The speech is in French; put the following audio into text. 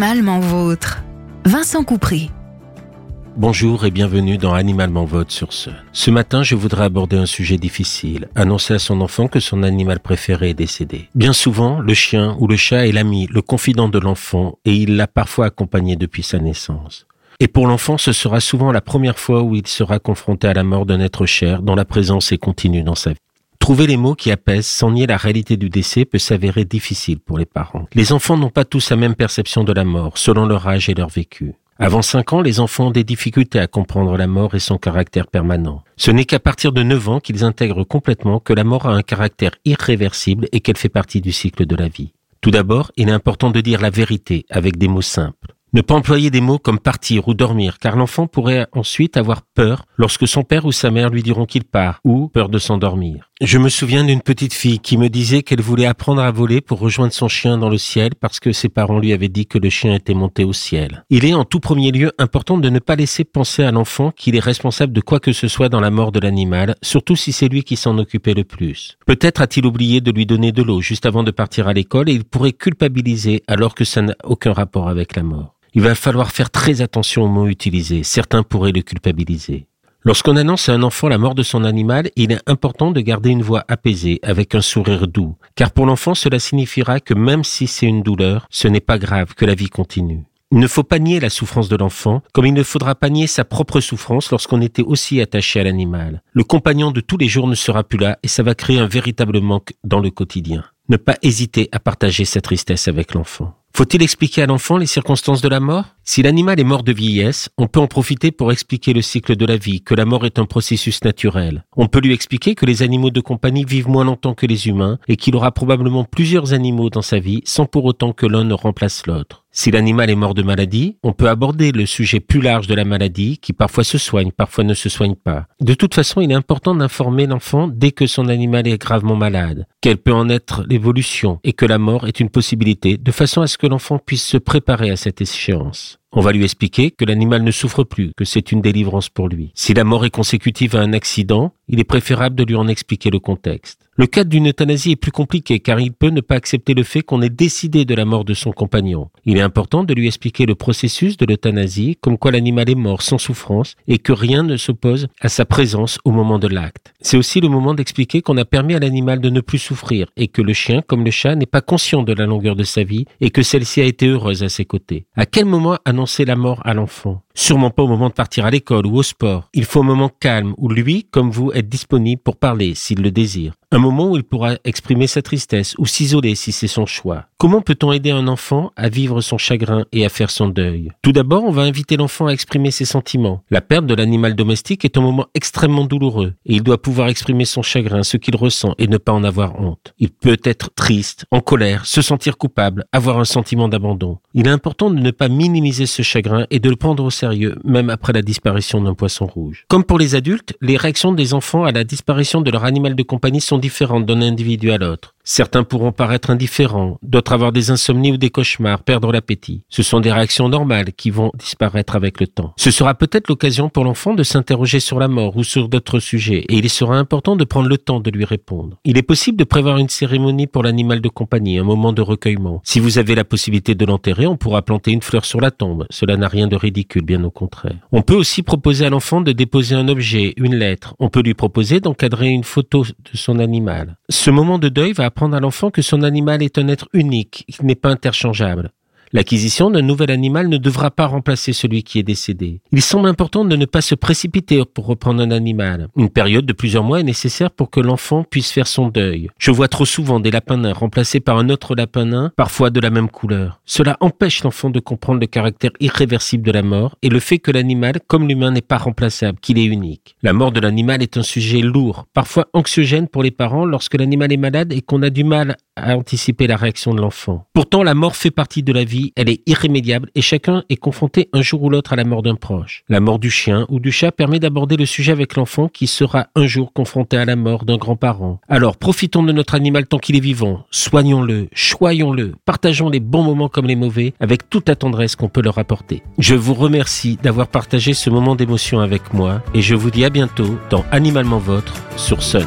Animalement vôtre. Vincent Coupry. Bonjour et bienvenue dans Animalement Vote sur ce. Ce matin, je voudrais aborder un sujet difficile. Annoncer à son enfant que son animal préféré est décédé. Bien souvent, le chien ou le chat est l'ami, le confident de l'enfant et il l'a parfois accompagné depuis sa naissance. Et pour l'enfant, ce sera souvent la première fois où il sera confronté à la mort d'un être cher dont la présence est continue dans sa vie. Trouver les mots qui apaisent sans nier la réalité du décès peut s'avérer difficile pour les parents. Les enfants n'ont pas tous la même perception de la mort, selon leur âge et leur vécu. Avant 5 ans, les enfants ont des difficultés à comprendre la mort et son caractère permanent. Ce n'est qu'à partir de 9 ans qu'ils intègrent complètement que la mort a un caractère irréversible et qu'elle fait partie du cycle de la vie. Tout d'abord, il est important de dire la vérité avec des mots simples. Ne pas employer des mots comme partir ou dormir, car l'enfant pourrait ensuite avoir peur lorsque son père ou sa mère lui diront qu'il part, ou peur de s'endormir. Je me souviens d'une petite fille qui me disait qu'elle voulait apprendre à voler pour rejoindre son chien dans le ciel parce que ses parents lui avaient dit que le chien était monté au ciel. Il est en tout premier lieu important de ne pas laisser penser à l'enfant qu'il est responsable de quoi que ce soit dans la mort de l'animal, surtout si c'est lui qui s'en occupait le plus. Peut-être a-t-il oublié de lui donner de l'eau juste avant de partir à l'école et il pourrait culpabiliser alors que ça n'a aucun rapport avec la mort. Il va falloir faire très attention aux mots utilisés. Certains pourraient le culpabiliser. Lorsqu'on annonce à un enfant la mort de son animal, il est important de garder une voix apaisée, avec un sourire doux, car pour l'enfant cela signifiera que même si c'est une douleur, ce n'est pas grave, que la vie continue. Il ne faut pas nier la souffrance de l'enfant, comme il ne faudra pas nier sa propre souffrance lorsqu'on était aussi attaché à l'animal. Le compagnon de tous les jours ne sera plus là et ça va créer un véritable manque dans le quotidien. Ne pas hésiter à partager sa tristesse avec l'enfant. Faut-il expliquer à l'enfant les circonstances de la mort? Si l'animal est mort de vieillesse, on peut en profiter pour expliquer le cycle de la vie, que la mort est un processus naturel. On peut lui expliquer que les animaux de compagnie vivent moins longtemps que les humains et qu'il aura probablement plusieurs animaux dans sa vie sans pour autant que l'un ne remplace l'autre. Si l'animal est mort de maladie, on peut aborder le sujet plus large de la maladie qui parfois se soigne, parfois ne se soigne pas. De toute façon, il est important d'informer l'enfant dès que son animal est gravement malade, qu'elle peut en être l'évolution et que la mort est une possibilité de façon à ce que l'enfant puisse se préparer à cette échéance. On va lui expliquer que l'animal ne souffre plus, que c'est une délivrance pour lui. Si la mort est consécutive à un accident, il est préférable de lui en expliquer le contexte. Le cas d'une euthanasie est plus compliqué car il peut ne pas accepter le fait qu'on ait décidé de la mort de son compagnon. Il est important de lui expliquer le processus de l'euthanasie, comme quoi l'animal est mort sans souffrance et que rien ne s'oppose à sa présence au moment de l'acte. C'est aussi le moment d'expliquer qu'on a permis à l'animal de ne plus souffrir et que le chien, comme le chat, n'est pas conscient de la longueur de sa vie et que celle-ci a été heureuse à ses côtés. À quel moment annoncer la mort à l'enfant Sûrement pas au moment de partir à l'école ou au sport. Il faut un moment calme où lui, comme vous, est disponible pour parler s'il le désire. Un moment où il pourra exprimer sa tristesse ou s'isoler si c'est son choix. Comment peut-on aider un enfant à vivre son chagrin et à faire son deuil? Tout d'abord, on va inviter l'enfant à exprimer ses sentiments. La perte de l'animal domestique est un moment extrêmement douloureux et il doit pouvoir exprimer son chagrin, ce qu'il ressent et ne pas en avoir honte. Il peut être triste, en colère, se sentir coupable, avoir un sentiment d'abandon. Il est important de ne pas minimiser ce chagrin et de le prendre au même après la disparition d'un poisson rouge. Comme pour les adultes, les réactions des enfants à la disparition de leur animal de compagnie sont différentes d'un individu à l'autre. Certains pourront paraître indifférents, d'autres avoir des insomnies ou des cauchemars, perdre l'appétit. Ce sont des réactions normales qui vont disparaître avec le temps. Ce sera peut-être l'occasion pour l'enfant de s'interroger sur la mort ou sur d'autres sujets, et il sera important de prendre le temps de lui répondre. Il est possible de prévoir une cérémonie pour l'animal de compagnie, un moment de recueillement. Si vous avez la possibilité de l'enterrer, on pourra planter une fleur sur la tombe. Cela n'a rien de ridicule, bien au contraire. On peut aussi proposer à l'enfant de déposer un objet, une lettre. On peut lui proposer d'encadrer une photo de son animal. Ce moment de deuil va apprendre à l'enfant que son animal est un être unique, qu'il n'est pas interchangeable. L'acquisition d'un nouvel animal ne devra pas remplacer celui qui est décédé. Il semble important de ne pas se précipiter pour reprendre un animal. Une période de plusieurs mois est nécessaire pour que l'enfant puisse faire son deuil. Je vois trop souvent des lapins nains remplacés par un autre lapin nain, parfois de la même couleur. Cela empêche l'enfant de comprendre le caractère irréversible de la mort et le fait que l'animal, comme l'humain, n'est pas remplaçable, qu'il est unique. La mort de l'animal est un sujet lourd, parfois anxiogène pour les parents lorsque l'animal est malade et qu'on a du mal à anticiper la réaction de l'enfant. Pourtant, la mort fait partie de la vie elle est irrémédiable et chacun est confronté un jour ou l'autre à la mort d'un proche. La mort du chien ou du chat permet d'aborder le sujet avec l'enfant qui sera un jour confronté à la mort d'un grand-parent. Alors profitons de notre animal tant qu'il est vivant, soignons-le, choyons-le, partageons les bons moments comme les mauvais avec toute la tendresse qu'on peut leur apporter. Je vous remercie d'avoir partagé ce moment d'émotion avec moi et je vous dis à bientôt dans Animalement Votre sur Sun.